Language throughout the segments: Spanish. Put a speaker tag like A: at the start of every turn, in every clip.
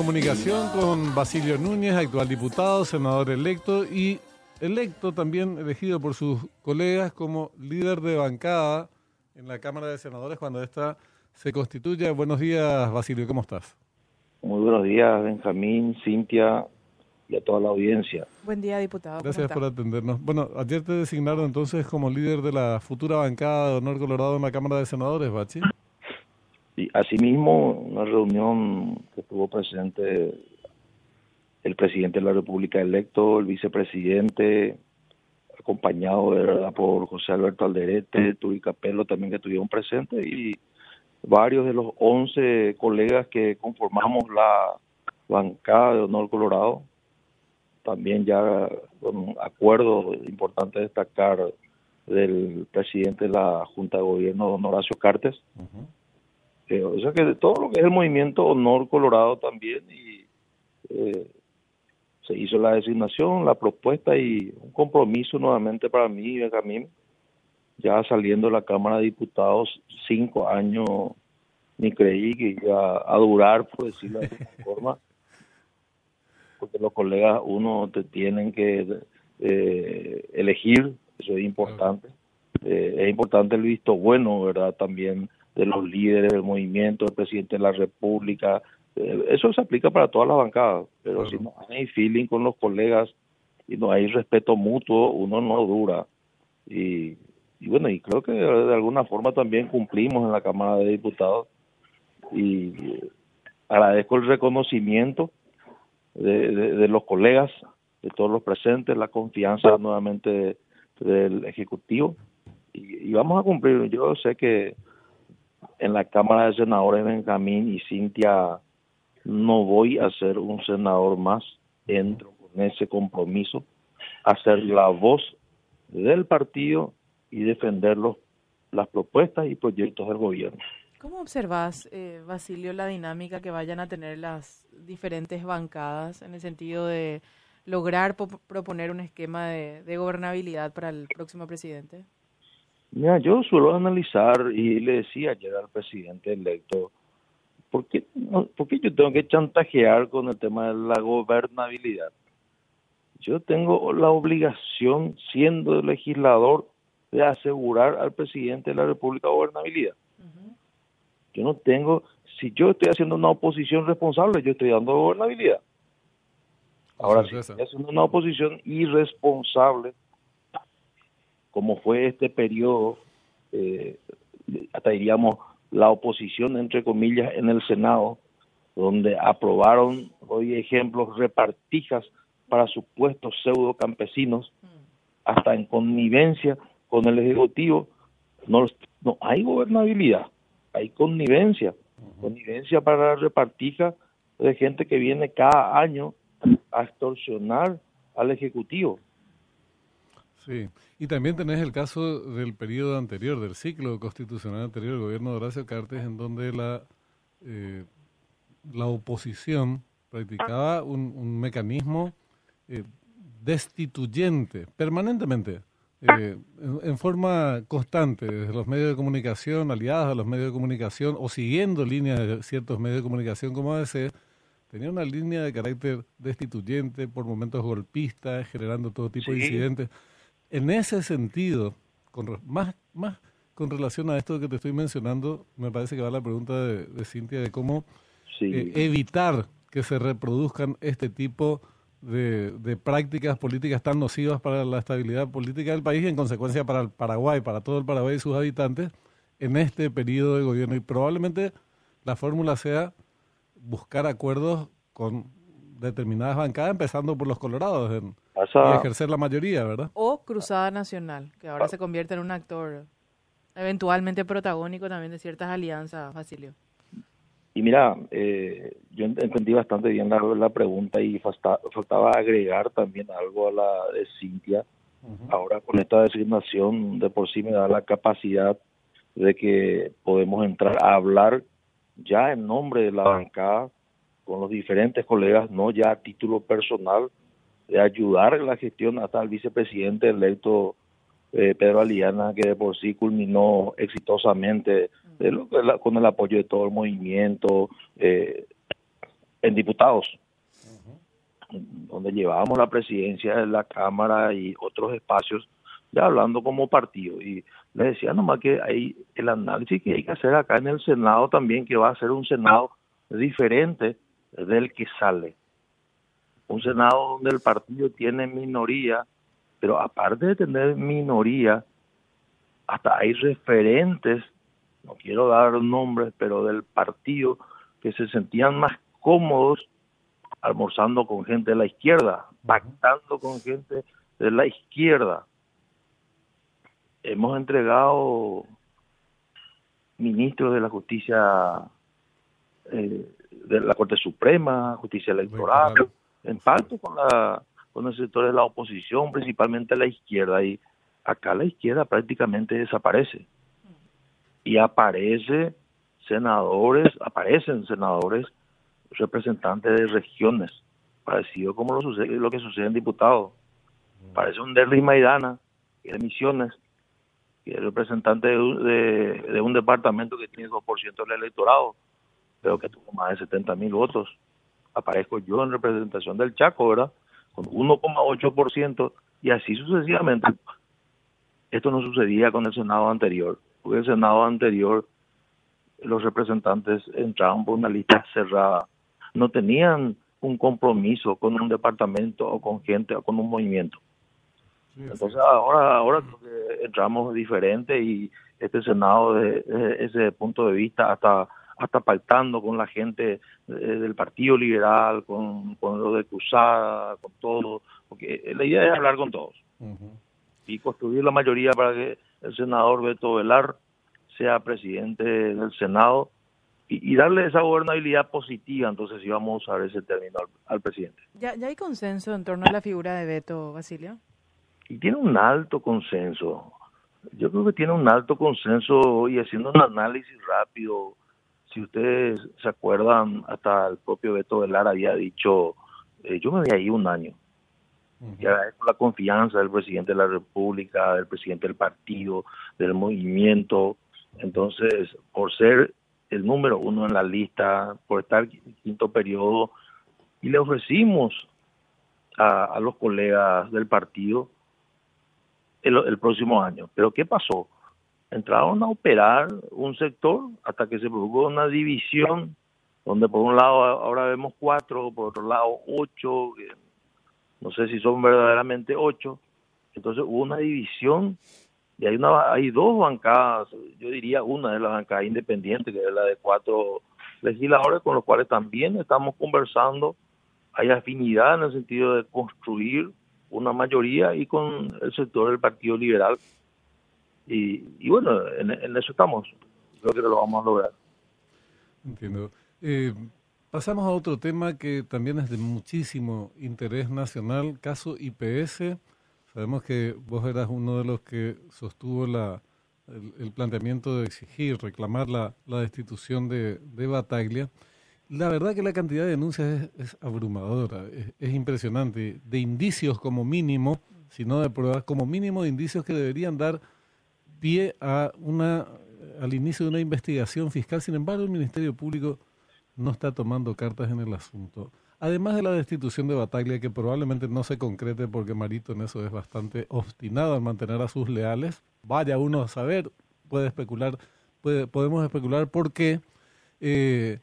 A: comunicación con Basilio Núñez, actual diputado, senador electo y electo también elegido por sus colegas como líder de bancada en la Cámara de Senadores cuando esta se constituya. Buenos días, Basilio, ¿cómo estás?
B: Muy buenos días, Benjamín, Cintia y a toda la audiencia.
C: Buen día, diputado.
A: Gracias por atendernos. Bueno, ayer te designaron entonces como líder de la futura bancada de Honor Colorado en la Cámara de Senadores, Bachi.
B: Y asimismo, una reunión estuvo presente el presidente de la República electo, el vicepresidente, acompañado de verdad por José Alberto Alderete, Turi Capello también que estuvieron presentes y varios de los 11 colegas que conformamos la bancada de Honor Colorado, también ya con acuerdo importante destacar del presidente de la Junta de Gobierno, don Horacio Cartes. Eh, o sea que todo lo que es el movimiento Honor Colorado también y eh, se hizo la designación, la propuesta y un compromiso nuevamente para mí, Benjamín, ya saliendo de la Cámara de Diputados cinco años, ni creí que iba a durar, por decirlo de alguna forma, porque los colegas uno te tienen que eh, elegir, eso es importante. Eh, es importante el visto bueno, ¿verdad? También de los líderes del movimiento, del presidente de la República. Eh, eso se aplica para todas las bancadas, pero si no hay feeling con los colegas y no hay respeto mutuo, uno no dura. Y, y bueno, y creo que de alguna forma también cumplimos en la Cámara de Diputados y agradezco el reconocimiento de, de, los colegas, de todos los presentes, la confianza nuevamente del Ejecutivo y, y, vamos a cumplir. Yo sé que en la Cámara de Senadores Benjamín y Cintia no voy a ser un senador más, entro con ese compromiso, a ser la voz del partido y defender los, las propuestas y proyectos del gobierno.
C: ¿Cómo observas, eh, Basilio, la dinámica que vayan a tener las diferentes bancadas en el sentido de lograr proponer un esquema de, gobernabilidad para el próximo presidente?
B: Mira, yo suelo analizar y le decía ayer al presidente electo, ¿por qué, no, ¿por qué yo tengo que chantajear con el tema de la gobernabilidad? Yo tengo la obligación, siendo legislador, de asegurar al presidente de la República gobernabilidad. Yo no tengo, si yo estoy haciendo una oposición responsable, yo estoy dando gobernabilidad. Ahora, si estoy haciendo una oposición irresponsable, como fue este periodo, eh, hasta diríamos la oposición, entre comillas, en el Senado, donde aprobaron, hoy ejemplos, repartijas para supuestos pseudo campesinos, hasta en connivencia con el Ejecutivo, no, no hay gobernabilidad hay connivencia, connivencia para la repartija de gente que viene cada año a extorsionar al Ejecutivo.
A: Sí, y también tenés el caso del periodo anterior, del ciclo constitucional anterior del gobierno de Horacio Cartes, en donde la, eh, la oposición practicaba un, un mecanismo eh, destituyente permanentemente eh, en, forma constante desde los medios de comunicación, aliados a los medios de comunicación o siguiendo líneas de ciertos medios de comunicación como ABC, tenía una línea de carácter destituyente, por momentos golpista, generando todo tipo de incidentes. En ese sentido, con, más, más con relación a esto que te estoy mencionando, me parece que va la pregunta de, de Cintia de cómo eh, evitar que se reproduzcan este tipo de de, prácticas políticas tan nocivas para la estabilidad política del país y en consecuencia para el Paraguay, para todo el Paraguay y sus habitantes en este periodo de gobierno. Y probablemente la fórmula sea buscar acuerdos con determinadas bancadas, empezando por los colorados, en, y ejercer la mayoría, ¿verdad?
C: O Cruzada Nacional, que ahora se convierte en un actor eventualmente protagónico también de ciertas alianzas, Basilio.
B: Y mira, eh, yo entendí bastante bien la, la pregunta y faltaba agregar también algo a la de Cintia. Ahora con esta designación de por sí me da la capacidad de que podemos entrar a hablar ya en nombre de la bancada con los diferentes colegas, no ya a título personal, de ayudar en la gestión hasta el vicepresidente electo eh, Pedro Aliana, que de por sí culminó exitosamente con el apoyo de todo el movimiento, eh, en diputados, donde llevábamos la presidencia de la Cámara y otros espacios, ya hablando como partido. Y le decía nomás que hay el análisis que hay que hacer acá en el Senado también, que va a ser un Senado diferente del que sale. Un Senado donde el partido tiene minoría, pero aparte de tener minoría, hasta hay referentes, no quiero dar nombres, pero del partido que se sentían más cómodos almorzando con gente de la izquierda, pactando con gente de la izquierda. Hemos entregado ministros de la justicia eh, de la Corte Suprema, justicia electoral, en parte con la con el sector de la oposición, principalmente la izquierda, y acá la izquierda prácticamente desaparece. Y aparece senadores, aparecen senadores representantes de regiones, parecido como lo, sucede, lo que sucede en diputados. Parece un Derry Maidana, que es de Misiones, que es representante de, de, un departamento que tiene 2% del electorado, pero que tuvo más de 70 mil votos. Aparezco yo en representación del Chaco, ¿verdad? Con 1,8% y así sucesivamente. Esto no sucedía con el Senado anterior, porque el Senado anterior los representantes entraban por una lista cerrada no tenían un compromiso con un departamento o con gente o con un movimiento. Entonces ahora ahora entramos diferente y este Senado desde ese punto de vista hasta hasta pactando con la gente eh, del Partido Liberal, con, con lo de Cruzada, con todo, porque la idea es hablar con todos y construir la mayoría para que el senador Beto Velar sea presidente del Senado y, darle esa gobernabilidad positiva, entonces íbamos a usar ese término al, presidente.
C: ¿Ya, ¿Ya hay consenso en torno a la figura de Beto, Basilio?
B: Y tiene un alto consenso. Yo creo que tiene un alto consenso y haciendo un análisis rápido, si ustedes se acuerdan, hasta el propio Beto Velar había dicho, eh, yo me voy ahí un año. Y agradezco la confianza del presidente de la República, del presidente del partido, del movimiento. Entonces, por ser el número uno en la lista por estar en quinto periodo y le ofrecimos a, los colegas del partido el, próximo año. Pero ¿qué pasó? Entraron a operar un sector hasta que se produjo una división donde por un lado ahora vemos cuatro, por otro lado ocho, no sé si son verdaderamente ocho. Entonces hubo una división y hay una hay dos bancadas, yo diría una de las bancadas independientes, que es la de cuatro legisladores, con los cuales también estamos conversando. Hay afinidad en el sentido de construir una mayoría y con el sector del Partido Liberal. Y, bueno, en, eso estamos. Creo que lo vamos a lograr.
A: Entiendo. Eh, pasamos a otro tema que también es de muchísimo interés nacional, caso IPS. Sabemos que vos eras uno de los que sostuvo la, el, planteamiento de exigir, reclamar la, la destitución de, de, Bataglia. La verdad que la cantidad de denuncias es, abrumadora, es, impresionante. De indicios como mínimo, si no de pruebas, como mínimo de indicios que deberían dar pie a una al inicio de una investigación fiscal. Sin embargo, el Ministerio Público no está tomando cartas en el asunto. Además de la destitución de Bataglia, que probablemente no se concrete porque Marito en eso es bastante obstinado en mantener a sus leales, vaya uno a saber, puede especular, puede, podemos especular por qué eh,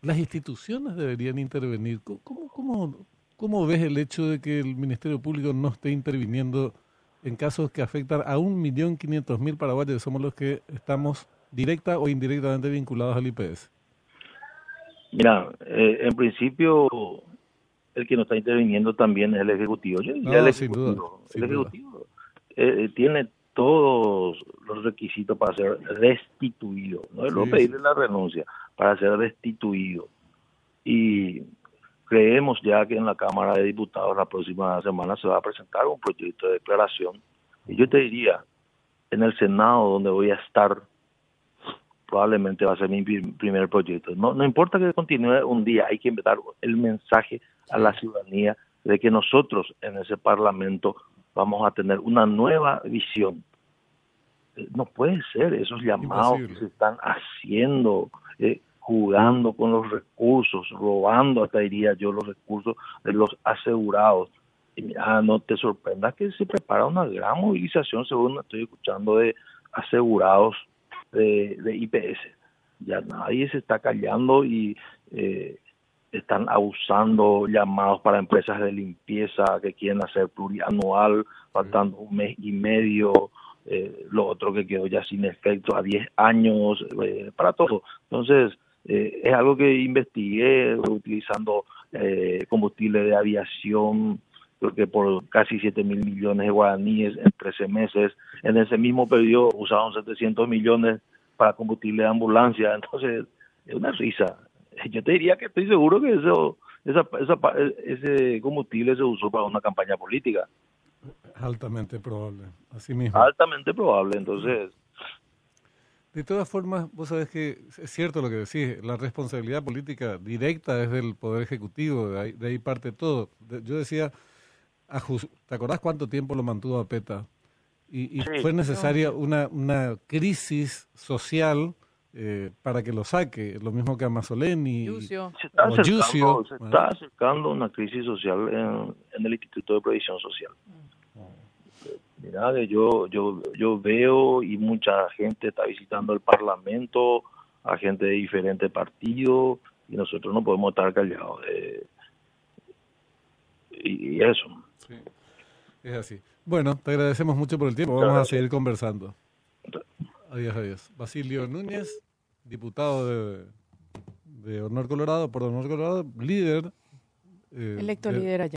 A: las instituciones deberían intervenir. ¿Cómo, cómo, ¿Cómo ves el hecho de que el Ministerio Público no esté interviniendo en casos que afectan a un millón quinientos mil paraguayos, que somos los que estamos directa o indirectamente vinculados al IPS?
B: Mira, eh, en principio el que no está interviniendo también es el Ejecutivo. el Ejecutivo, el ejecutivo eh, tiene todos los requisitos para ser restituido. No es lo pedirle la renuncia, para ser restituido. Y creemos ya que en la Cámara de Diputados la próxima semana se va a presentar un proyecto de declaración. Y yo te diría, en el Senado donde voy a estar probablemente va a ser mi primer proyecto. No, no importa que continúe un día, hay que dar el mensaje a la ciudadanía de que nosotros en ese Parlamento vamos a tener una nueva visión. Eh, no puede ser esos llamados que se están haciendo. Eh, jugando con los recursos, robando, hasta diría yo, los recursos de los asegurados. Y mira, no te sorprendas que se prepara una gran movilización, según estoy escuchando, de asegurados de, de IPS. Ya nadie se está callando y eh, están abusando llamados para empresas de limpieza que quieren hacer plurianual, faltando un mes y medio, eh, lo otro que quedó ya sin efecto a 10 años, eh, para todo. Entonces, eh, es algo que investigué utilizando eh, combustible de aviación, creo que por casi 7 mil millones de guaraníes en 13 meses. En ese mismo periodo usaron 700 millones para combustible de ambulancia. Entonces, es una risa. Yo te diría que estoy seguro que eso, esa, esa, ese combustible se usó para una campaña política.
A: Altamente probable, así mismo.
B: Altamente probable, entonces
A: de todas formas, vos sabés que es cierto lo que decís, la responsabilidad política directa es del Poder Ejecutivo, de ahí, de ahí parte todo. yo decía, ¿te acordás cuánto tiempo lo mantuvo a PETA? Y, y fue necesaria una, una crisis social eh, para que lo saque, lo mismo que a Mazzoleni.
B: Se está, acercando, se está acercando una crisis social en, en el Instituto de Previsión Social. Mira, yo, yo, yo veo y mucha gente está visitando el Parlamento, a gente de diferentes partidos, y nosotros no podemos estar callados. Eh, y, eso. Sí,
A: es así. Bueno, te agradecemos mucho por el tiempo. Vamos a seguir conversando. Adiós, adiós. Basilio Núñez, diputado de, de Honor Colorado, por Honor Colorado, líder.
C: Eh, Electo líder allá.